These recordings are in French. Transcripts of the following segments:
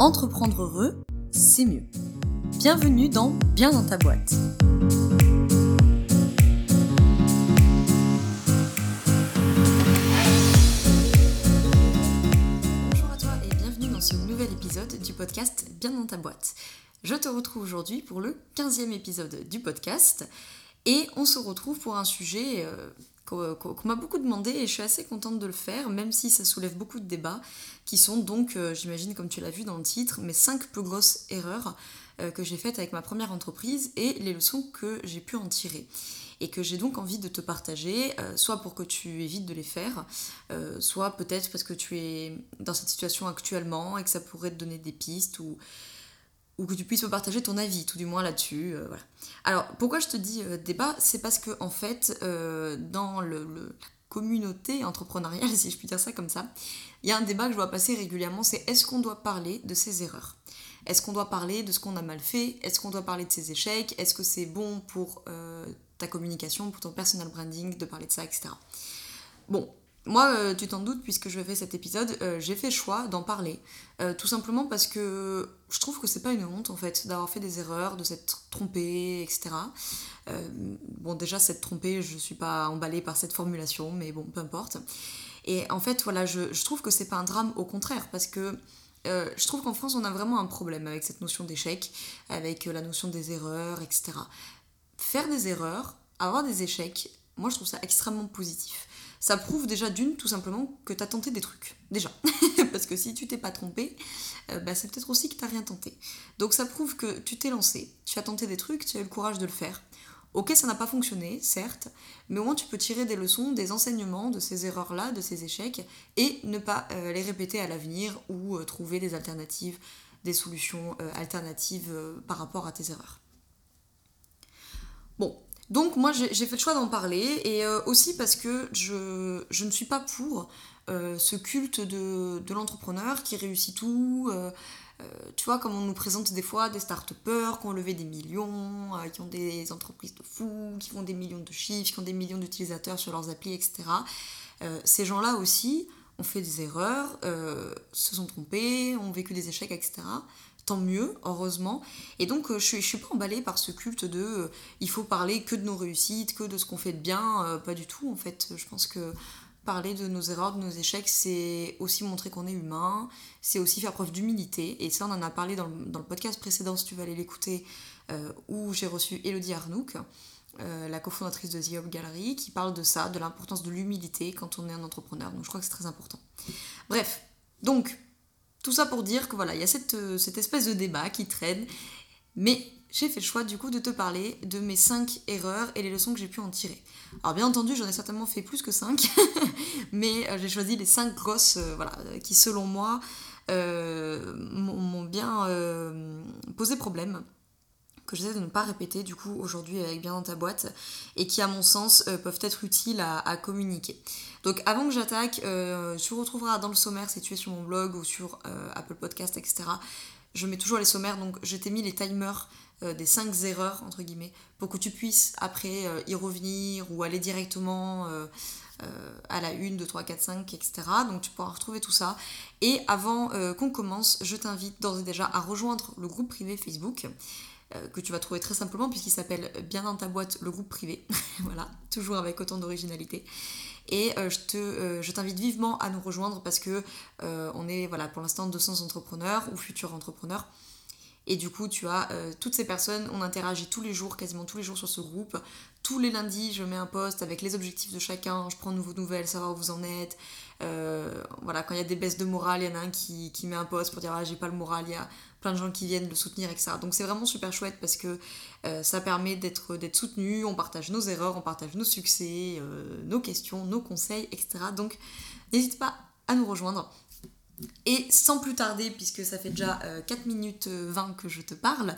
Entreprendre heureux, c'est mieux. Bienvenue dans Bien dans ta boîte. Bonjour à toi et bienvenue dans ce nouvel épisode du podcast Bien dans ta boîte. Je te retrouve aujourd'hui pour le 15e épisode du podcast et on se retrouve pour un sujet euh, qu'on m'a beaucoup demandé et je suis assez contente de le faire, même si ça soulève beaucoup de débats, qui sont donc, euh, j'imagine comme tu l'as vu dans le titre, mes 5 plus grosses erreurs euh, que j'ai faites avec ma première entreprise et les leçons que j'ai pu en tirer. Et que j'ai donc envie de te partager, euh, soit pour que tu évites de les faire, soit peut-être parce que tu es dans cette situation actuellement et que ça pourrait te donner des pistes ou que tu puisses me partager ton avis, tout du moins là-dessus. Alors, pourquoi je te dis débat? C'est parce que, en fait, dans le, communauté entrepreneuriale, si je puis dire ça comme ça, il y a un débat que je vois passer régulièrement c'est est-ce qu'on doit parler de ses erreurs? Est-ce qu'on doit parler de ce qu'on a mal fait? Est-ce qu'on doit parler de ses échecs? Est-ce que c'est bon pour ta communication, pour ton personal branding, de parler de ça, etc. Bon, moi, euh, tu t'en doutes, puisque je fais cet épisode, euh, j'ai fait choix d'en parler. Euh, tout simplement parce que je trouve que c'est pas une honte, en fait, d'avoir fait des erreurs, de s'être trompé, etc. bon, déjà, s'être trompé, je suis pas emballée par cette formulation, mais bon, peu importe. Et en fait, voilà, je, trouve que c'est pas un drame, au contraire, parce que je trouve qu'en France, on a vraiment un problème avec cette notion d'échec, avec la notion des erreurs, etc. Faire des erreurs, avoir des échecs, moi, je trouve ça extrêmement positif ça prouve déjà d'une, tout simplement, que tu as tenté des trucs. Déjà. Parce que si tu t'es pas trompé, euh, bah, c'est peut-être aussi que tu rien tenté. Donc ça prouve que tu t'es lancé, tu as tenté des trucs, tu as eu le courage de le faire. Ok, ça n'a pas fonctionné, certes, mais au moins tu peux tirer des leçons, des enseignements de ces erreurs-là, de ces échecs, et ne pas euh, les répéter à l'avenir ou euh, trouver des alternatives, des solutions alternatives par rapport à tes erreurs. Bon, donc moi j'ai fait le choix d'en parler et euh, aussi parce que je, ne suis pas pour euh, ce culte de, l'entrepreneur qui réussit tout. Euh, tu vois, comme on nous présente des fois des start-upers qui ont levé des millions, qui ont des entreprises de fous, qui font des millions de chiffres, qui ont des millions d'utilisateurs sur leurs applis, etc. ces gens-là aussi ont fait des erreurs, se sont trompés, ont vécu des échecs, etc tant mieux, heureusement. Et donc, euh, je, je suis pas emballée par ce culte de euh, il faut parler que de nos réussites, que de ce qu'on fait de bien. Euh, pas du tout, en fait. Je pense que parler de nos erreurs, de nos échecs, c'est aussi montrer qu'on est humain, c'est aussi faire preuve d'humilité. Et ça, on en a parlé dans le, podcast précédent, si tu veux aller l'écouter, où j'ai reçu Elodie Arnouk. la cofondatrice de The Hub Gallery, qui parle de ça, de l'importance de l'humilité quand on est un entrepreneur. Donc je crois que c'est très important. Bref, donc tout ça pour dire que voilà, il y a cette, euh, cette espèce de débat qui traîne, mais j'ai fait le choix du coup de te parler de mes 5 erreurs et les leçons que j'ai pu en tirer. Alors bien entendu, j'en ai certainement fait plus que 5, mais euh, j'ai choisi les 5 grosses euh, voilà, qui selon moi m'ont bien posé problème que j'essaie de ne pas répéter du coup aujourd'hui avec bien dans ta boîte et qui à mon sens euh, peuvent être utiles à, communiquer. Donc avant que j'attaque, euh, tu retrouveras dans le sommaire si tu es sur mon blog ou sur euh, Apple Podcast, etc. Je mets toujours les sommaires, donc je t'ai mis les timers des 5 erreurs, entre guillemets, pour que tu puisses après y revenir ou aller directement à la 1, 2, 3, 4, 5, etc. Donc tu pourras retrouver tout ça. Et avant qu'on commence, je t'invite d'ores et déjà à rejoindre le groupe privé Facebook. Euh, que tu vas trouver très simplement puisqu'il s'appelle Bien dans ta boîte, le groupe privé. voilà, toujours avec autant d'originalité. Et euh, je, te, euh, je t'invite vivement à nous rejoindre parce que on est voilà, pour l'instant 200 entrepreneurs ou futurs entrepreneurs. Et du coup, tu as toutes ces personnes, on interagit tous les jours, quasiment tous les jours sur ce groupe. Tous les lundis, je mets un post avec les objectifs de chacun, je prends vos nouvelles, savoir où vous en êtes. voilà, quand il y a des baisses de morale, il y en a un qui, qui met un post pour dire ah, j'ai pas le moral, il y a plein de gens qui viennent le soutenir, etc. Donc c'est vraiment super chouette parce que euh, ça permet d'être soutenu, on partage nos erreurs, on partage nos succès, euh, nos questions, nos conseils, etc. Donc n'hésite pas à nous rejoindre. Et sans plus tarder, puisque ça fait déjà 4 euh, minutes 20 que je te parle,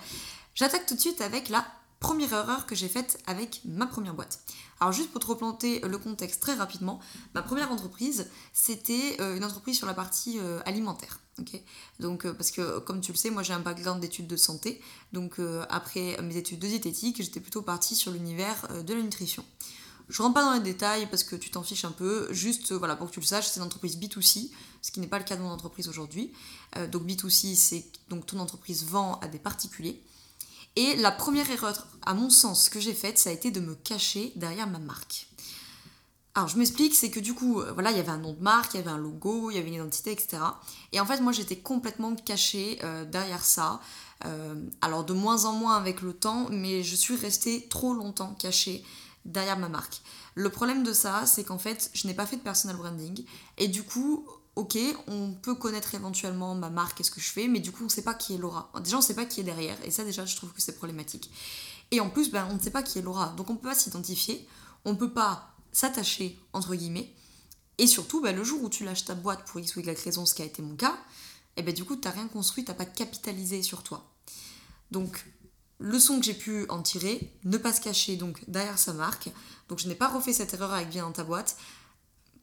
j'attaque tout de suite avec la première erreur que j'ai faite avec ma première boîte. Alors juste pour te replanter le contexte très rapidement, ma première entreprise, c'était une entreprise sur la partie alimentaire. Donc, euh, parce que comme tu le sais, moi j'ai un background d'études de santé. Donc, euh, après mes études de diététique, j'étais plutôt partie sur l'univers euh, de la nutrition. Je rentre pas dans les détails parce que tu t'en fiches un peu, juste voilà pour que tu le saches, c'est une entreprise B2C, ce qui n'est pas le cas de mon entreprise aujourd'hui. donc B2C, c'est donc ton entreprise vend à des particuliers. Et la première erreur, à mon sens, que j'ai faite, ça a été de me cacher derrière ma marque. Alors je m'explique, c'est que du coup, euh, voilà, il y avait un nom de marque, il y avait un logo, il y avait une identité, etc. Et en fait, moi, j'étais complètement cachée euh, derrière ça. Euh, alors de moins en moins avec le temps, mais je suis restée trop longtemps cachée derrière ma marque. Le problème de ça, c'est qu'en fait, je n'ai pas fait de personal branding. Et du coup, ok, on peut connaître éventuellement ma marque et ce que je fais, mais du coup, on ne sait pas qui est Laura. Déjà, on ne sait pas qui est derrière. Et ça, déjà, je trouve que c'est problématique. Et en plus, ben, on ne sait pas qui est Laura. Donc on ne peut pas s'identifier. On ne peut pas s'attacher, entre guillemets. Et surtout, bah, le jour où tu lâches ta boîte pour X ou Y raison, ce qui a été mon cas, et eh ben, du coup, tu n'as rien construit, tu n'as pas capitalisé sur toi. Donc, leçon que j'ai pu en tirer, ne pas se cacher donc derrière sa marque. Donc, je n'ai pas refait cette erreur avec Bien dans ta boîte.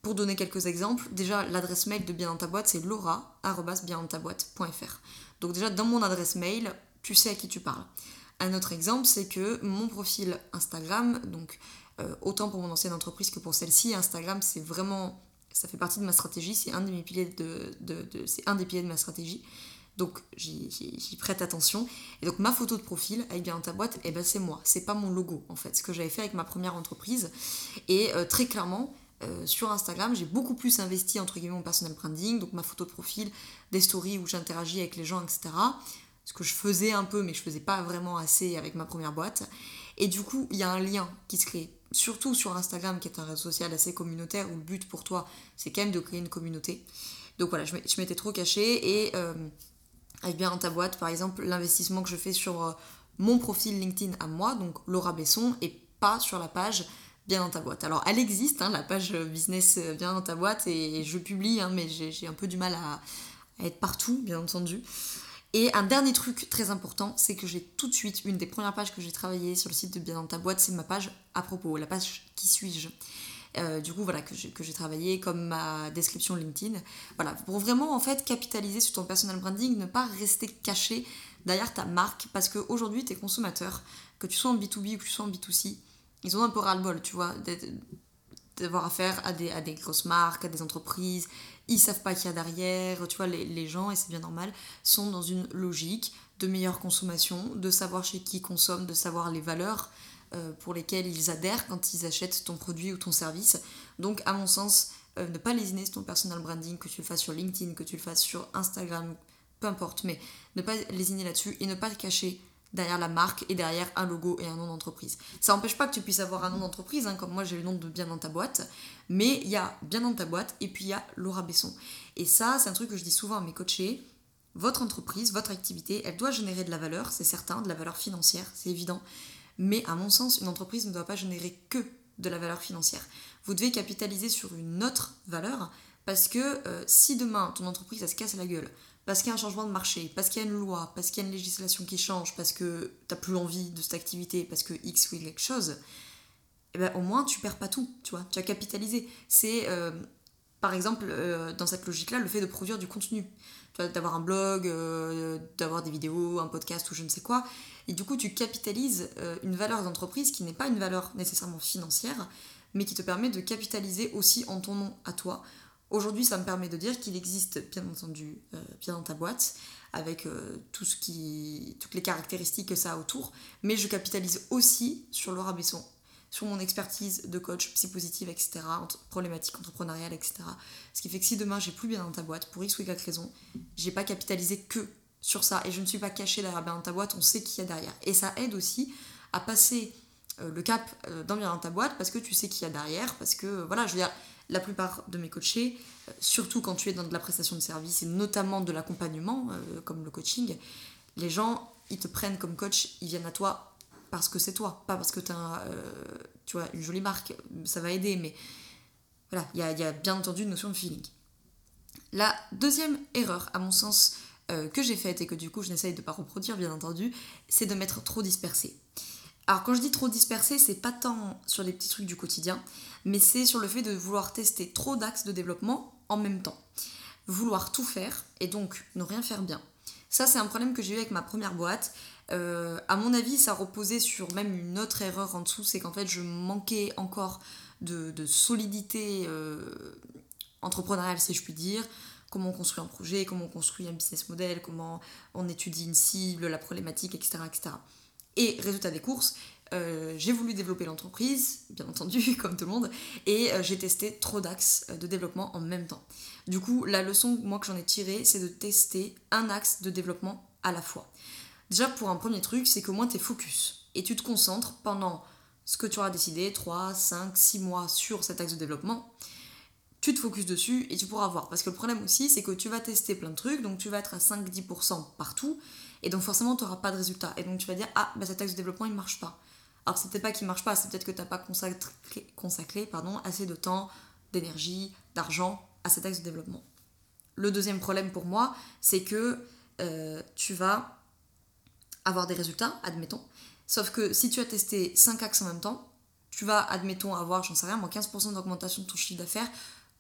Pour donner quelques exemples, déjà, l'adresse mail de Bien dans ta boîte, c'est laura.biendantaboîte.fr. Donc, déjà, dans mon adresse mail, tu sais à qui tu parles. Un autre exemple, c'est que mon profil Instagram, donc euh, autant pour mon ancienne entreprise que pour celle-ci, Instagram, c'est vraiment, ça fait partie de ma stratégie, c'est un, des piliers de ma stratégie. Donc j'y prête attention. Et donc ma photo de profil avec bien ta boîte, eh ben c'est moi, c'est pas mon logo en fait, ce que j'avais fait avec ma première entreprise. Et euh, très clairement, euh, sur Instagram, j'ai beaucoup plus investi entre guillemets mon personal branding, donc ma photo de profil, des stories où j'interagis avec les gens, etc. Ce que je faisais un peu, mais je faisais pas vraiment assez avec ma première boîte. Et du coup, il y a un lien qui se crée surtout sur Instagram, qui est un réseau social assez communautaire, où le but pour toi, c'est quand même de créer une communauté. Donc voilà, je m'étais trop cachée et euh, avec bien dans ta boîte, par exemple, l'investissement que je fais sur euh, mon profil LinkedIn à moi, donc Laura Besson, et pas sur la page bien dans ta boîte. Alors elle existe, hein, la page business euh, bien dans ta boîte, et, je publie, hein, mais j'ai un peu du mal à, être partout, bien entendu. Et un dernier truc très important, c'est que j'ai tout de suite, une des premières pages que j'ai travaillées sur le site de Bien dans ta boîte, c'est ma page à propos, la page qui suis-je. Euh, du coup, voilà, que j'ai travaillé comme ma description LinkedIn. Voilà, pour vraiment en fait capitaliser sur ton personal branding, ne pas rester caché derrière ta marque, parce qu'aujourd'hui, tes consommateurs, que tu sois en B2B ou que tu sois en B2C, ils ont un peu ras-le-bol, tu vois, d'avoir affaire à des, grosses marques, à des entreprises, ils savent pas qu'il y a derrière, tu vois, les, gens, et c'est bien normal, sont dans une logique de meilleure consommation, de savoir chez qui ils consomment, de savoir les valeurs euh, pour lesquelles ils adhèrent quand ils achètent ton produit ou ton service. Donc, à mon sens, euh, ne pas lésiner sur ton personal branding, que tu le fasses sur LinkedIn, que tu le fasses sur Instagram, peu importe, mais ne pas lésiner là-dessus et ne pas te cacher derrière la marque et derrière un logo et un nom d'entreprise. Ça n'empêche pas que tu puisses avoir un nom d'entreprise, hein, comme moi j'ai le nom de Bien dans ta boîte, mais il y a Bien dans ta boîte et puis il y a Laura Besson. Et ça, c'est un truc que je dis souvent à mes coachés. Votre entreprise, votre activité, elle doit générer de la valeur, c'est certain, de la valeur financière, c'est évident. Mais à mon sens, une entreprise ne doit pas générer que de la valeur financière. Vous devez capitaliser sur une autre valeur parce que euh, si demain ton entreprise elle se casse la gueule parce qu'il y a un changement de marché, parce qu'il y a une loi, parce qu'il y a une législation qui change, parce que tu n'as plus envie de cette activité, parce que X ou Y chose, eh ben, au moins tu perds pas tout, tu vois, tu as capitalisé. C'est euh, par exemple euh, dans cette logique-là le fait de produire du contenu, d'avoir un blog, euh, d'avoir des vidéos, un podcast ou je ne sais quoi, et du coup tu capitalises une valeur d'entreprise qui n'est pas une valeur nécessairement financière, mais qui te permet de capitaliser aussi en ton nom à toi Aujourd'hui, ça me permet de dire qu'il existe, bien entendu, euh, bien dans ta boîte, avec euh, tout ce qui, toutes les caractéristiques que ça a autour, mais je capitalise aussi sur Laura Besson, sur mon expertise de coach psy-positive, etc., problématiques entrepreneuriales, etc. Ce qui fait que si demain j'ai plus bien dans ta boîte, pour X ou Y raison, j'ai pas capitalisé que sur ça, et je ne suis pas cachée derrière bien dans ta boîte, on sait qui y a derrière. Et ça aide aussi à passer euh, le cap dans bien dans ta boîte, parce que tu sais qui y a derrière, parce que, voilà, je veux dire la plupart de mes coachés, euh, surtout quand tu es dans de la prestation de service et notamment de l'accompagnement, euh, comme le coaching, les gens, ils te prennent comme coach, ils viennent à toi parce que c'est toi, pas parce que tu as euh, tu vois, une jolie marque, ça va aider, mais voilà, il y a, bien entendu une notion de feeling. La deuxième erreur, à mon sens, que j'ai faite et que du coup je n'essaye de pas reproduire, bien entendu, c'est de m'être trop dispersée. Alors quand je dis trop dispersé, c'est pas tant sur les petits trucs du quotidien, mais c'est sur le fait de vouloir tester trop d'axes de développement en même temps. Vouloir tout faire et donc ne rien faire bien. Ça c'est un problème que j'ai eu avec ma première boîte. Euh, à mon avis, ça reposait sur même une autre erreur en dessous, c'est qu'en fait, je manquais encore de, solidité euh, entrepreneuriale, si je puis dire. Comment on construit un projet, comment on construit un business model, comment on étudie une cible, la problématique, etc. etc. Et résultat des courses, euh, j'ai voulu développer l'entreprise, bien entendu, comme tout le monde, et j'ai testé trop d'axes de développement en même temps. Du coup, la leçon moi que j'en ai tirée, c'est de tester un axe de développement à la fois. Déjà, pour un premier truc, c'est qu'au moins tu es focus et tu te concentres pendant ce que tu auras décidé, 3, 5, 6 mois sur cet axe de développement. Tu te focuses dessus et tu pourras voir. Parce que le problème aussi, c'est que tu vas tester plein de trucs, donc tu vas être à 5-10% partout, et donc forcément, tu n'auras pas de résultat. Et donc tu vas dire, ah, bah, cet axe de développement, il ne marche pas. Alors c'est peut-être pas qu'il marche pas, c'est peut-être que tu n'as pas consacré, consacré pardon, assez de temps, d'énergie, d'argent à cet axe de développement. Le deuxième problème pour moi, c'est que euh, tu vas avoir des résultats, admettons. Sauf que si tu as testé 5 axes en même temps, tu vas, admettons, avoir, j'en sais rien, moins 15% d'augmentation de ton chiffre d'affaires.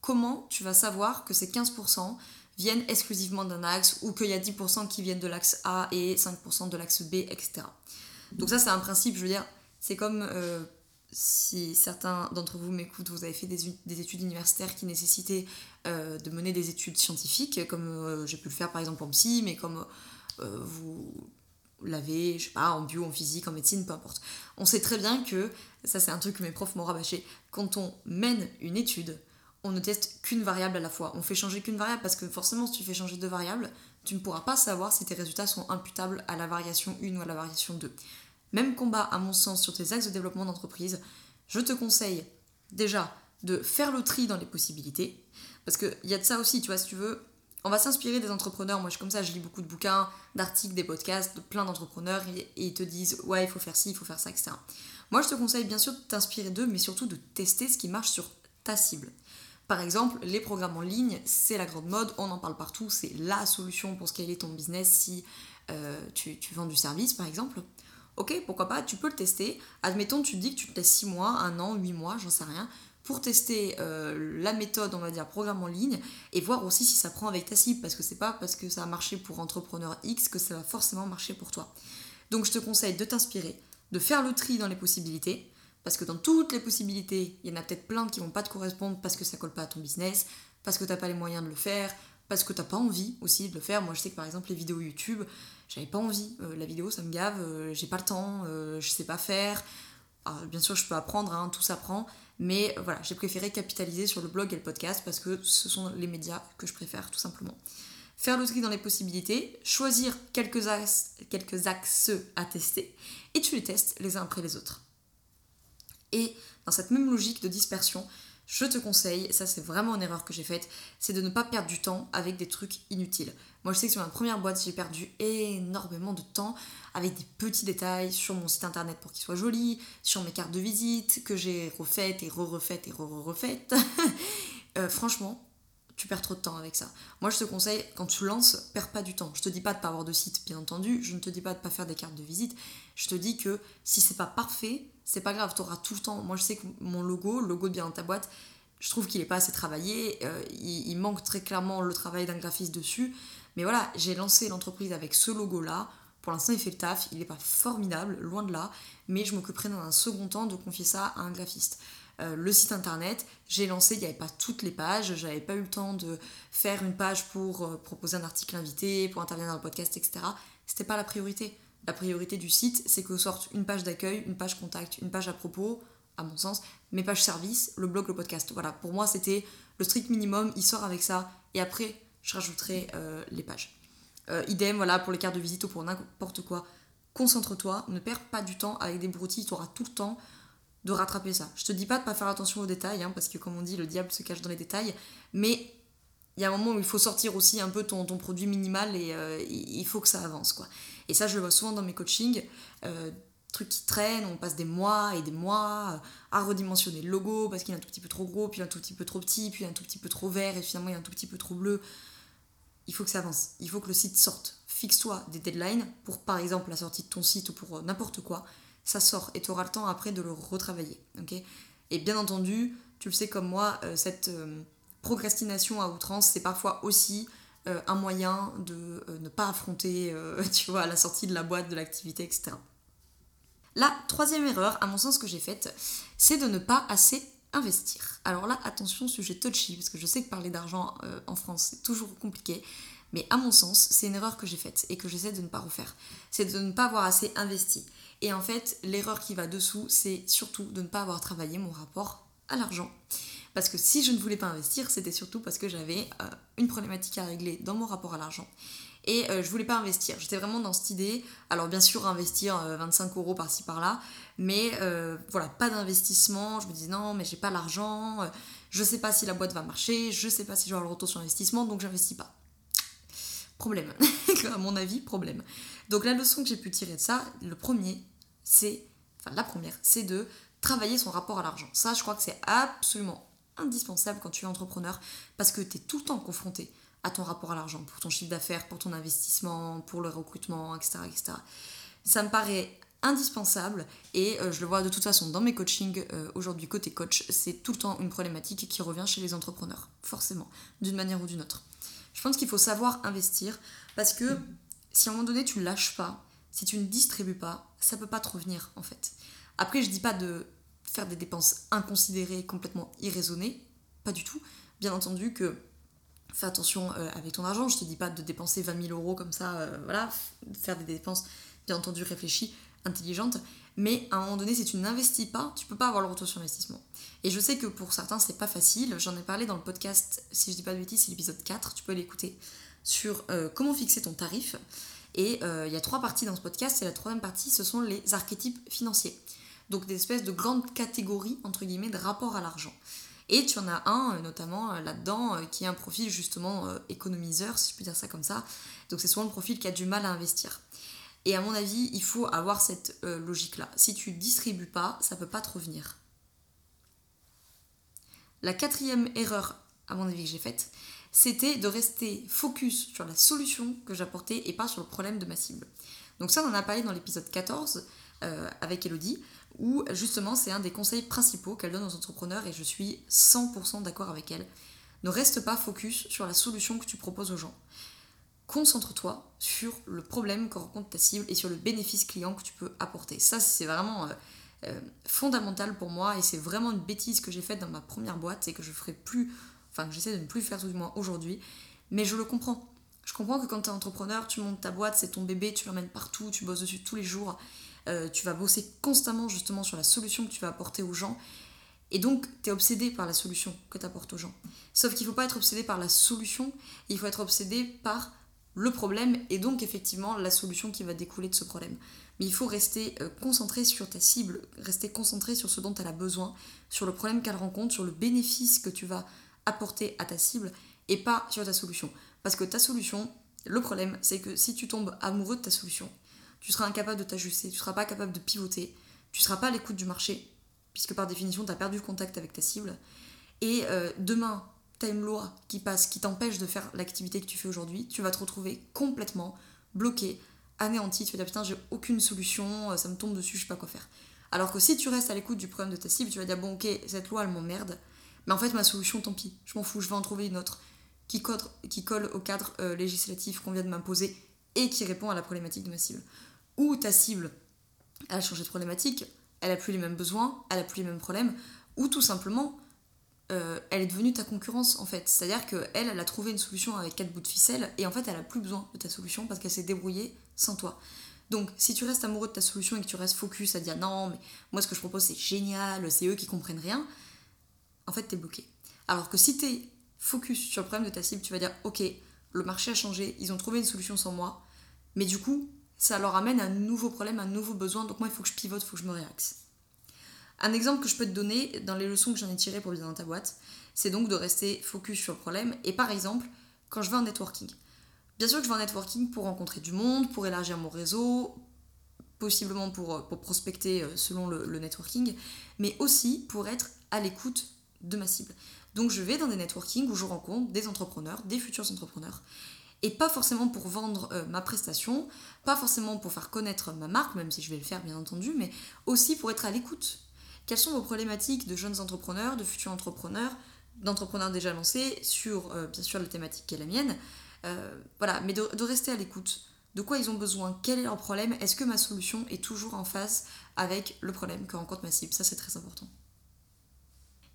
Comment tu vas savoir que ces 15% viennent exclusivement d'un axe ou qu'il y a 10% qui viennent de l'axe A et 5% de l'axe B, etc. Donc ça, c'est un principe, je veux dire, c'est comme euh, si certains d'entre vous m'écoutent, vous avez fait des, études universitaires qui nécessitaient euh, de mener des études scientifiques, comme euh, j'ai pu le faire par exemple en psy, mais comme vous l'avez, je sais pas, en bio, en physique, en médecine, peu importe. On sait très bien que, ça c'est un truc que mes profs m'ont rabâché, quand on mène une étude, on ne teste qu'une variable à la fois. On fait changer qu'une variable parce que forcément, si tu fais changer deux variables, tu ne pourras pas savoir si tes résultats sont imputables à la variation 1 ou à la variation 2. Même combat, à mon sens, sur tes axes de développement d'entreprise, je te conseille déjà de faire le tri dans les possibilités. Parce qu'il y a de ça aussi, tu vois, si tu veux, on va s'inspirer des entrepreneurs. Moi, je suis comme ça, je lis beaucoup de bouquins, d'articles, des podcasts, de plein d'entrepreneurs et, ils te disent ouais, il faut faire ci, il faut faire ça, etc. Moi, je te conseille bien sûr de t'inspirer d'eux, mais surtout de tester ce qui marche sur ta cible. Par exemple, les programmes en ligne, c'est la grande mode, on en parle partout, c'est la solution pour scaler ton business si euh, tu, vends du service, par exemple. Ok, pourquoi pas, tu peux le tester. Admettons, tu te dis que tu te laisses 6 mois, 1 an, 8 mois, j'en sais rien pour tester euh, la méthode, on va dire, programme en ligne, et voir aussi si ça prend avec ta cible, parce que c'est pas parce que ça a marché pour entrepreneur X que ça va forcément marcher pour toi. Donc je te conseille de t'inspirer, de faire le tri dans les possibilités, parce que dans toutes les possibilités, il y en a peut-être plein qui vont pas te correspondre parce que ça colle pas à ton business, parce que t'as pas les moyens de le faire, parce que t'as pas envie aussi de le faire. Moi je sais que par exemple les vidéos YouTube, j'avais pas envie. Euh, la vidéo ça me gave, euh, j'ai pas le temps, je sais pas faire. Ah, bien sûr je peux apprendre, hein, tout s'apprend, mais voilà, j'ai préféré capitaliser sur le blog et le podcast parce que ce sont les médias que je préfère tout simplement. Faire le tri dans les possibilités, choisir quelques axes, quelques axes à tester et tu les testes les uns après les autres. Et dans cette même logique de dispersion, je te conseille, ça c'est vraiment une erreur que j'ai faite, c'est de ne pas perdre du temps avec des trucs inutiles. Moi je sais que sur ma première boîte j'ai perdu énormément de temps avec des petits détails sur mon site internet pour qu'il soit joli, sur mes cartes de visite que j'ai refaites et re-refaites et re-refaites. Euh, franchement, tu perds trop de temps avec ça. Moi je te conseille, quand tu lances, perds pas du temps. Je te dis pas de pas avoir de site, bien entendu, je ne te dis pas de pas faire des cartes de visite, je te dis que si c'est pas parfait, c'est pas grave, tu auras tout le temps. Moi, je sais que mon logo, le logo de bien dans ta boîte, je trouve qu'il est pas assez travaillé. Euh, il, manque très clairement le travail d'un graphiste dessus. Mais voilà, j'ai lancé l'entreprise avec ce logo-là. Pour l'instant, il fait le taf. Il n'est pas formidable, loin de là. Mais je m'occuperai dans un second temps de confier ça à un graphiste. Euh, le site internet, j'ai lancé, il n'y avait pas toutes les pages, j'avais pas eu le temps de faire une page pour euh, proposer un article invité, pour intervenir dans le podcast, etc. C'était pas la priorité la priorité du site, c'est que sorte une page d'accueil, une page contact, une page à propos, à mon sens, mes pages service, le blog, le podcast. Voilà, pour moi, c'était le strict minimum, il sort avec ça, et après, je rajouterai euh, les pages. Euh, idem, voilà, pour les cartes de visite ou pour n'importe quoi. Concentre-toi, ne perds pas du temps avec des broutilles, tu auras tout le temps de rattraper ça. Je te dis pas de pas faire attention aux détails, hein, parce que comme on dit, le diable se cache dans les détails, mais il y a un moment où il faut sortir aussi un peu ton, produit minimal et euh, il faut que ça avance, quoi. Et ça, je le vois souvent dans mes coachings. Euh, trucs qui traînent, on passe des mois et des mois euh, à redimensionner le logo parce qu'il est un tout petit peu trop gros, puis un tout petit peu trop petit, puis un tout petit peu trop vert et finalement il est un tout petit peu trop bleu. Il faut que ça avance, il faut que le site sorte. Fixe-toi des deadlines pour par exemple la sortie de ton site ou pour euh, n'importe quoi. Ça sort et tu auras le temps après de le retravailler. ok? Et bien entendu, tu le sais comme moi, cette procrastination à outrance, c'est parfois aussi un moyen de ne pas affronter, tu vois, la sortie de la boîte, de l'activité, etc. La troisième erreur, à mon sens, que j'ai faite, c'est de ne pas assez investir. Alors là, attention, sujet touchy, parce que je sais que parler d'argent en France, c'est toujours compliqué. Mais à mon sens, c'est une erreur que j'ai faite et que j'essaie de ne pas refaire. C'est de ne pas avoir assez investi. Et en fait, l'erreur qui va dessous, c'est surtout de ne pas avoir travaillé mon rapport à l'argent. Parce que si je ne voulais pas investir, c'était surtout parce que j'avais euh, une problématique à régler dans mon rapport à l'argent. Et euh, je voulais pas investir. J'étais vraiment dans cette idée. Alors bien sûr, investir 25 euh, euros par-ci par-là. Mais voilà, pas d'investissement. Je me disais non, mais j'ai pas l'argent. je sais pas si la boîte va marcher. Je sais pas si je vais avoir le retour sur investissement. Donc j'investis pas. Problème. à mon avis, problème. Donc la leçon que j'ai pu tirer de ça, le premier, c'est, enfin la première, c'est de travailler son rapport à l'argent. Ça, je crois que c'est absolument indispensable quand tu es entrepreneur parce que tu es tout le temps confronté à ton rapport à l'argent, pour ton chiffre d'affaires, pour ton investissement, pour le recrutement, etc. etc. Ça me paraît indispensable et euh, je le vois de toute façon dans mes coachings euh, aujourd'hui côté coach, c'est tout le temps une problématique qui revient chez les entrepreneurs, forcément, d'une manière ou d'une autre. Je pense qu'il faut savoir investir parce que si à un moment donné tu lâches pas, si tu ne distribues pas, ça peut pas te revenir en fait. Après, je dis pas de faire des dépenses inconsidérées, complètement irraisonnées, pas du tout. Bien entendu que fais attention euh, avec ton argent, je te dis pas de dépenser 20 000 euros comme ça, euh, voilà, faire des dépenses bien entendu réfléchies, intelligentes, mais à un moment donné, si tu n'investis pas, tu peux pas avoir le retour sur investissement. Et je sais que pour certains, c'est pas facile, j'en ai parlé dans le podcast, si je dis pas de bêtises, c'est l'épisode 4, tu peux l'écouter, sur euh, comment fixer ton tarif. Et il y a trois parties dans ce podcast, et la troisième partie, ce sont les archétypes financiers donc des espèces de grandes catégories, entre guillemets, de rapport à l'argent. Et tu en as un, euh, notamment euh, là-dedans, euh, qui est un profil justement économiseur, si je peux dire ça comme ça. Donc c'est souvent le profil qui a du mal à investir. Et à mon avis, il faut avoir cette logique-là. Si tu distribues pas, ça peut pas te revenir. La quatrième erreur, à mon avis, que j'ai faite, c'était de rester focus sur la solution que j'apportais et pas sur le problème de ma cible. Donc ça, on en a parlé dans l'épisode 14 avec Elodie où justement c'est un des conseils principaux qu'elle donne aux entrepreneurs et je suis 100% d'accord avec elle. Ne reste pas focus sur la solution que tu proposes aux gens. Concentre-toi sur le problème que rencontre ta cible et sur le bénéfice client que tu peux apporter. Ça, c'est vraiment euh, euh, fondamental pour moi et c'est vraiment une bêtise que j'ai faite dans ma première boîte et que je ferai plus, enfin que j'essaie de ne plus faire tout du moins aujourd'hui. Mais je le comprends. Je comprends que quand tu es entrepreneur, tu montes ta boîte, c'est ton bébé, tu l'emmènes partout, tu bosses dessus tous les jours euh, tu vas bosser constamment justement sur la solution que tu vas apporter aux gens. Et donc, tu es obsédé par la solution que tu apportes aux gens. Sauf qu'il ne faut pas être obsédé par la solution, il faut être obsédé par le problème et donc effectivement la solution qui va découler de ce problème. Mais il faut rester euh, concentré sur ta cible, rester concentré sur ce dont elle a besoin, sur le problème qu'elle rencontre, sur le bénéfice que tu vas apporter à ta cible et pas sur ta solution. Parce que ta solution, le problème, c'est que si tu tombes amoureux de ta solution, tu seras incapable de t'ajuster, tu seras pas capable de pivoter, tu seras pas à l'écoute du marché, puisque par définition, tu as perdu le contact avec ta cible. Et euh, demain, tu as une loi qui passe, qui t'empêche de faire l'activité que tu fais aujourd'hui, tu vas te retrouver complètement bloqué, anéanti, tu vas dire putain, j'ai aucune solution, euh, ça me tombe dessus, je sais pas quoi faire. Alors que si tu restes à l'écoute du problème de ta cible, tu vas dire bon ok, cette loi elle m'emmerde, mais en fait ma solution, tant pis, je m'en fous, je vais en trouver une autre qui, colle au cadre euh, législatif qu'on vient de m'imposer et qui répond à la problématique de ma cible ou ta cible, a changé de problématique, elle a plus les mêmes besoins, elle a plus les mêmes problèmes, ou tout simplement, euh, elle est devenue ta concurrence en fait. C'est-à-dire qu'elle, elle a trouvé une solution avec quatre bouts de ficelle et en fait, elle a plus besoin de ta solution parce qu'elle s'est débrouillée sans toi. Donc, si tu restes amoureux de ta solution et que tu restes focus à dire non, mais moi ce que je propose c'est génial, c'est eux qui comprennent rien, en fait, t'es bloqué. Alors que si t'es focus sur le problème de ta cible, tu vas dire ok, le marché a changé, ils ont trouvé une solution sans moi, mais du coup, ça leur amène un nouveau problème, un nouveau besoin. Donc moi, il faut que je pivote, il faut que je me réaxe. Un exemple que je peux te donner dans les leçons que j'en ai tirées pour bien dans ta boîte, c'est donc de rester focus sur le problème. Et par exemple, quand je vais en networking. Bien sûr que je vais en networking pour rencontrer du monde, pour élargir mon réseau, possiblement pour, pour prospecter euh, selon le, le networking, mais aussi pour être à l'écoute de ma cible. Donc je vais dans des networking où je rencontre des entrepreneurs, des futurs entrepreneurs, et pas forcément pour vendre euh, ma prestation, pas forcément pour faire connaître ma marque, même si je vais le faire bien entendu, mais aussi pour être à l'écoute. Quelles sont vos problématiques de jeunes entrepreneurs, de futurs entrepreneurs, d'entrepreneurs déjà lancés sur euh, bien sûr la thématique qui est la mienne voilà, mais de, de rester à l'écoute. De quoi ils ont besoin? Quel est leur problème? Est-ce que ma solution est toujours en phase avec le problème que rencontre ma cible? Ça, c'est très important.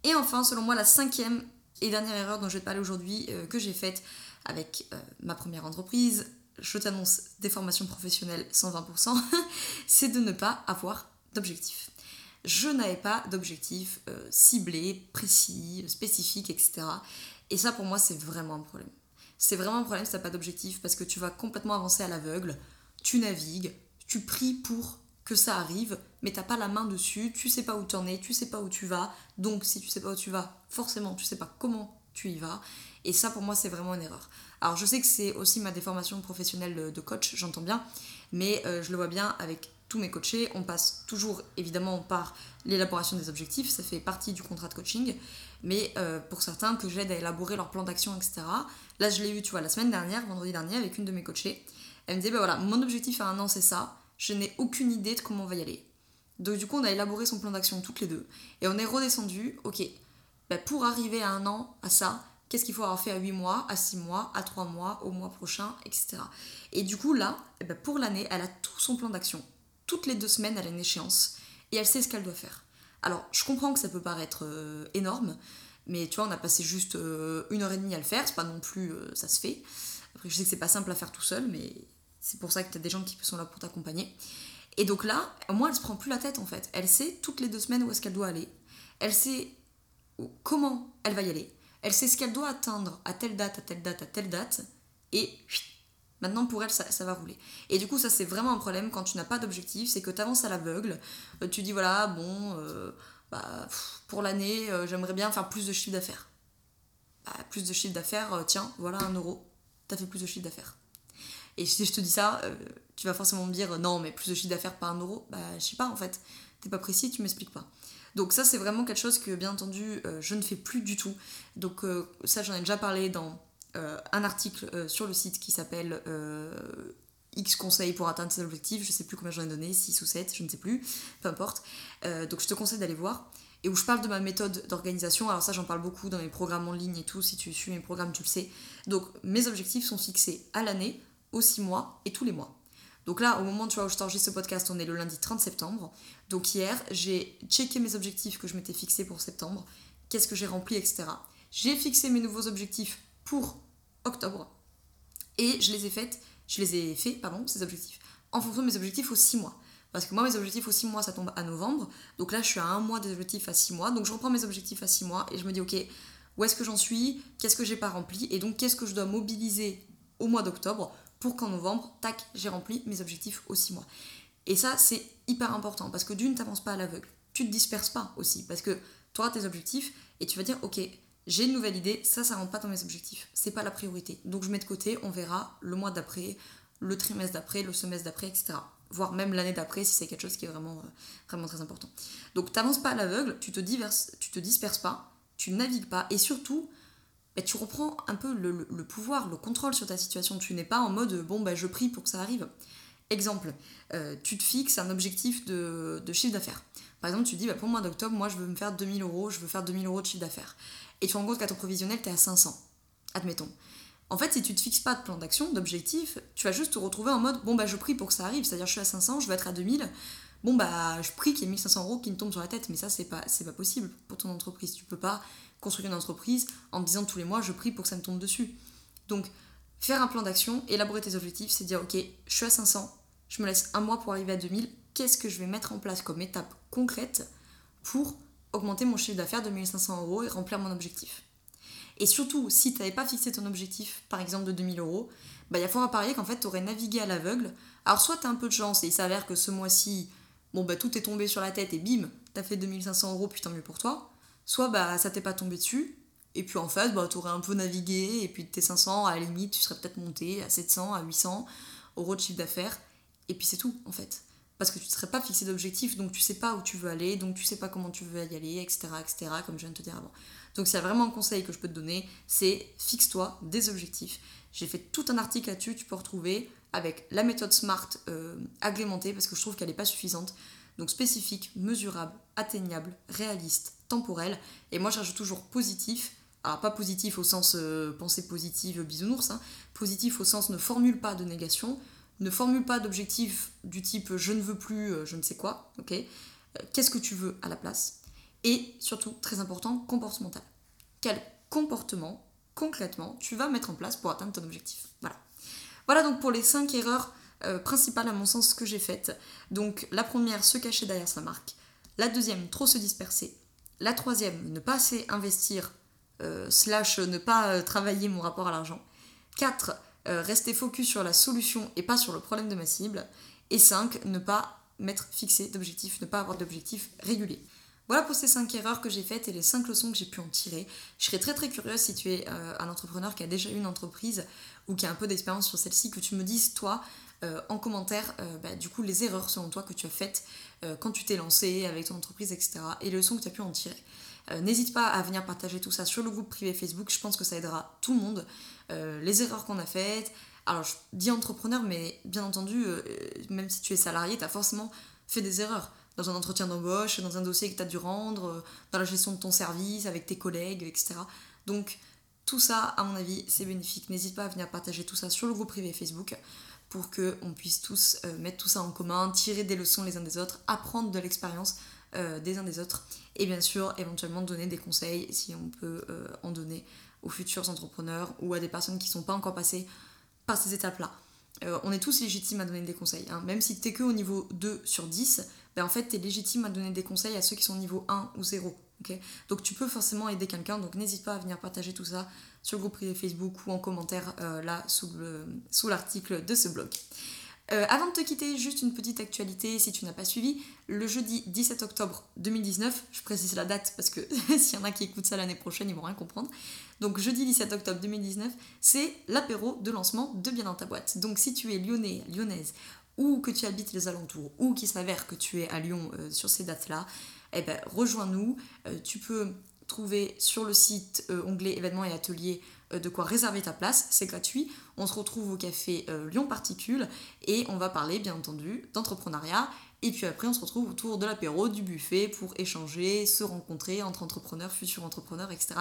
Et enfin, selon moi, la cinquième et dernière erreur dont je vais te parler aujourd'hui, euh, que j'ai faite avec euh, ma première entreprise, je t'annonce des formations professionnelles 120%, c'est de ne pas avoir d'objectif. Je n'avais pas d'objectif euh, ciblé, précis, spécifique, etc. Et ça, pour moi, c'est vraiment un problème. C'est vraiment un problème si tu n'as pas d'objectif parce que tu vas complètement avancer à l'aveugle, tu navigues, tu pries pour que ça arrive, mais t'as pas la main dessus, tu sais pas où t'en es, tu sais pas où tu vas, donc si tu sais pas où tu vas, forcément tu sais pas comment tu y vas, et ça pour moi c'est vraiment une erreur. Alors je sais que c'est aussi ma déformation professionnelle de coach, j'entends bien, mais euh, je le vois bien avec tous mes coachés, on passe toujours évidemment par l'élaboration des objectifs, ça fait partie du contrat de coaching, mais euh, pour certains que j'aide à élaborer leur plan d'action, etc. Là je l'ai eu, tu vois, la semaine dernière, vendredi dernier, avec une de mes coachées, elle me disait, bah voilà, mon objectif à un an c'est ça, je n'ai aucune idée de comment on va y aller. Donc du coup, on a élaboré son plan d'action toutes les deux. Et on est redescendu, ok, bah, pour arriver à un an, à ça, qu'est-ce qu'il faut avoir fait à 8 mois, à 6 mois, à 3 mois, au mois prochain, etc. Et du coup, là, eh ben, pour l'année, elle a tout son plan d'action. Toutes les deux semaines, elle a une échéance. Et elle sait ce qu'elle doit faire. Alors, je comprends que ça peut paraître euh, énorme, mais tu vois, on a passé juste euh, une heure et demie à le faire, c'est pas non plus, euh, ça se fait. Après, je sais que c'est pas simple à faire tout seul, mais c'est pour ça que tu as des gens qui sont là pour t'accompagner. Et donc là, moi, elle se prend plus la tête en fait. Elle sait toutes les deux semaines où est-ce qu'elle doit aller. Elle sait comment elle va y aller. Elle sait ce qu'elle doit atteindre à telle date, à telle date, à telle date. Et maintenant pour elle, ça, va rouler. Et du coup, ça c'est vraiment un problème quand tu n'as pas d'objectif. C'est que tu avances à l'aveugle. Euh, tu dis voilà, bon, euh, bah, pour l'année, euh, j'aimerais bien faire plus de chiffre d'affaires. Bah, plus de chiffre d'affaires, tiens, voilà un euro. T'as fait plus de chiffre d'affaires. Et si je te dis ça, tu vas forcément me dire non, mais plus de chiffre d'affaires par un euro. Bah, je sais pas en fait. T'es pas précis, tu m'expliques pas. Donc, ça, c'est vraiment quelque chose que, bien entendu, euh, je ne fais plus du tout. Donc, euh, ça, j'en ai déjà parlé dans un article sur le site qui s'appelle X conseils pour atteindre ses objectifs. Je sais plus combien j'en ai donné, 6 ou 7, je ne sais plus. Peu importe. donc, je te conseille d'aller voir et où je parle de ma méthode d'organisation. Alors ça, j'en parle beaucoup dans mes programmes en ligne et tout. Si tu suis mes programmes, tu le sais. Donc mes objectifs sont fixés à l'année aux 6 mois et tous les mois. Donc là, au moment où je t'enregistre ce podcast, on est le lundi 30 septembre. Donc hier, j'ai checké mes objectifs que je m'étais fixés pour septembre, qu'est-ce que j'ai rempli, etc. J'ai fixé mes nouveaux objectifs pour octobre et je les ai faits, je les ai fait, pardon, ces objectifs, en fonction de mes objectifs aux 6 mois. Parce que moi, mes objectifs aux 6 mois, ça tombe à novembre. Donc là, je suis à un mois des objectifs à 6 mois. Donc je reprends mes objectifs à 6 mois et je me dis, ok, où est-ce que j'en suis? Qu'est-ce que j'ai pas rempli? Et donc, qu'est-ce que je dois mobiliser au mois d'octobre pour qu'en novembre, tac, j'ai rempli mes objectifs aux 6 mois. Et ça, c'est hyper important parce que d'une, t'avances pas à l'aveugle. Tu te disperses pas aussi parce que tu auras tes objectifs et tu vas dire, ok, j'ai une nouvelle idée, ça, ça rentre pas dans mes objectifs. C'est pas la priorité. Donc je mets de côté, on verra le mois d'après, le trimestre d'après, le semestre d'après, etc. Voire même l'année d'après si c'est quelque chose qui est vraiment, euh, vraiment très important. Donc t'avances pas à l'aveugle, tu te diverses, tu te disperses pas, tu navigues pas et surtout, tu reprends un peu le, pouvoir, le contrôle sur ta situation. Tu n'es pas en mode bon, bah, je prie pour que ça arrive. Exemple, euh, tu te fixes un objectif de, chiffre d'affaires. Par exemple, tu dis bah, pour le mois d'octobre, moi je veux me faire 2000 euros, je veux faire 2000 euros de chiffre d'affaires. Et tu te rends compte qu'à ton provisionnel, tu es à 500. Admettons. En fait, si tu te fixes pas de plan d'action, d'objectif, tu vas juste te retrouver en mode bon, bah je prie pour que ça arrive. C'est-à-dire, je suis à 500, je veux être à 2000 bon bah je prie qu'il y ait 1500 euros qui me tombent sur la tête mais ça c'est pas pas possible pour ton entreprise tu peux pas construire une entreprise en disant tous les mois je prie pour que ça me tombe dessus. Donc faire un plan d'action, élaborer tes objectifs, c'est dire ok, je suis à 500, je me laisse un mois pour arriver à 2000, qu'est-ce que je vais mettre en place comme étape concrète pour augmenter mon chiffre d'affaires de 1500 euros et remplir mon objectif? Et surtout, si tu n'avais pas fixé ton objectif, par exemple de 2000 euros, bah, il y a fort à parier qu'en fait, tu aurais navigué à l'aveugle. Alors, soit tu as un peu de chance et il s'avère que ce mois-ci, bon, bah, tout est tombé sur la tête et bim, tu as fait 2500 euros, puis tant mieux pour toi soit bah, ça t'est pas tombé dessus, et puis en fait, bah, tu aurais un peu navigué, et puis tes 500, à la limite, tu serais peut-être monté à 700, à 800 euros de chiffre d'affaires, et puis c'est tout en fait. Parce que tu ne serais pas fixé d'objectif, donc tu sais pas où tu veux aller, donc tu sais pas comment tu veux y aller, etc. etc. comme je viens de te dire avant. Donc s'il y a vraiment un conseil que je peux te donner, c'est fixe-toi des objectifs. J'ai fait tout un article là-dessus, tu peux retrouver avec la méthode SMART euh, agrémentée, parce que je trouve qu'elle n'est pas suffisante. Donc spécifique, mesurable, atteignable, réaliste, temporel. Et moi, je rajoute toujours positif. Alors pas positif au sens euh, pensée positive bisounours, hein. positif au sens ne formule pas de négation, ne formule pas d'objectif du type je ne veux plus, je ne sais quoi, ok? Qu'est-ce que tu veux à la place? Et surtout, très important, comportemental. Quel comportement, concrètement, tu vas mettre en place pour atteindre ton objectif? Voilà. Voilà donc pour les 5 erreurs principales à mon sens que j'ai faites. Donc la première, se cacher derrière sa marque. La deuxième, trop se disperser. La troisième, ne pas assez investir, euh, slash ne pas euh, travailler mon rapport à l'argent. 4. Euh, rester focus sur la solution et pas sur le problème de ma cible. Et 5. Ne pas mettre fixé d'objectifs, ne pas avoir d'objectifs réguliers. Voilà pour ces 5 erreurs que j'ai faites et les 5 leçons que j'ai pu en tirer. Je serais très très curieuse si tu es un entrepreneur qui a déjà eu une entreprise ou qui a un peu d'expérience sur celle-ci, que tu me dises, toi, en commentaire, bah, du coup, les erreurs selon toi que tu as faites quand tu t'es lancé avec ton entreprise, etc. Et les leçons que tu as pu en tirer. Euh, n'hésite pas à venir partager tout ça sur le groupe privé Facebook, je pense que ça aidera tout le monde. Euh, les erreurs qu'on a faites. Alors je dis entrepreneur, mais bien entendu, euh, même si tu es salarié, tu as forcément fait des erreurs. Dans un entretien d'embauche, dans un dossier que tu as dû rendre, dans la gestion de ton service, avec tes collègues, etc. Donc tout ça, à mon avis, c'est bénéfique. N'hésite pas à venir partager tout ça sur le groupe privé Facebook pour qu'on puisse tous mettre tout ça en commun, tirer des leçons les uns des autres, apprendre de l'expérience euh, des uns des autres. Et bien sûr, éventuellement donner des conseils si on peut euh, en donner aux futurs entrepreneurs ou à des personnes qui ne sont pas encore passées par ces étapes-là. Euh, on est tous légitimes à donner des conseils. Hein. Même si tu que au niveau 2 sur 10, ben en fait, tu es légitime à donner des conseils à ceux qui sont au niveau 1 ou 0. Donc tu peux forcément aider quelqu'un, donc n'hésite pas à venir partager tout ça sur le groupe privé Facebook ou en commentaire là sous l'article de ce blog. Euh, avant de te quitter, juste une petite actualité si tu n'as pas suivi. Le jeudi 17 octobre 2019, je précise la date parce que s'il y en a qui écoutent ça l'année prochaine, ils vont rien comprendre. Donc jeudi 17 octobre 2019, c'est l'apéro de lancement de Bien dans ta boîte. Donc si tu es lyonnais, lyonnaise, ou que tu habites les alentours, ou qu'il s'avère que tu es à Lyon euh, sur ces dates-là, eh ben, rejoins-nous. Euh, tu peux trouver sur le site onglet événements et ateliers euh, de quoi réserver ta place, c'est gratuit. On se retrouve au café euh, Lyon Particule et on va parler bien entendu d'entrepreneuriat. Et puis après, on se retrouve autour de l'apéro, du buffet pour échanger, se rencontrer entre entrepreneurs, futurs entrepreneurs, etc.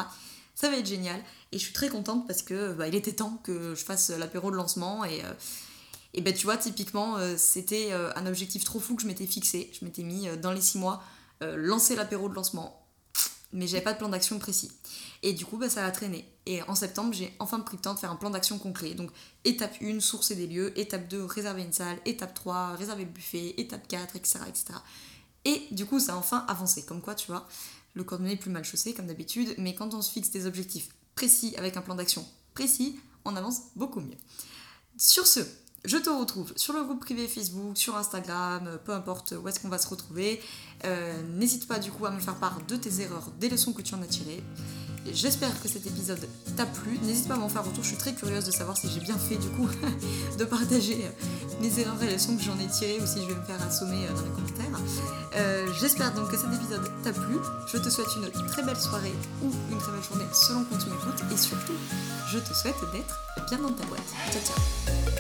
Ça va être génial et je suis très contente parce que bah, il était temps que je fasse l'apéro de lancement et, euh, et ben tu vois, typiquement, c'était un objectif trop fou que je m'étais fixé. Je m'étais mis dans les six mois lancer l'apéro de lancement, mais j'avais pas de plan d'action précis. Et du coup, bah, ça a traîné. Et en septembre, j'ai enfin pris le temps de faire un plan d'action concret. Donc, étape 1, sourcer des lieux. Étape 2, réserver une salle. Étape 3, réserver le buffet. Étape 4, etc. etc. Et du coup, ça a enfin avancé. Comme quoi, tu vois, le cordonnier est plus mal chaussé, comme d'habitude. Mais quand on se fixe des objectifs précis avec un plan d'action précis, on avance beaucoup mieux. Sur ce, je te retrouve sur le groupe privé Facebook, sur Instagram, peu importe où est-ce qu'on va se retrouver. Euh, n'hésite pas du coup à me faire part de tes erreurs, des leçons que tu en as tirées. J'espère que cet épisode t'a plu. N'hésite pas à m'en faire retour, je suis très curieuse de savoir si j'ai bien fait du coup de partager euh, mes erreurs et leçons que j'en ai tirées ou si je vais me faire assommer euh, dans les commentaires. Euh, j'espère donc que cet épisode t'a plu. Je te souhaite une très belle soirée ou une très belle journée selon quand tu m'écoutes et surtout, je te souhaite d'être bien dans ta boîte. Ciao ciao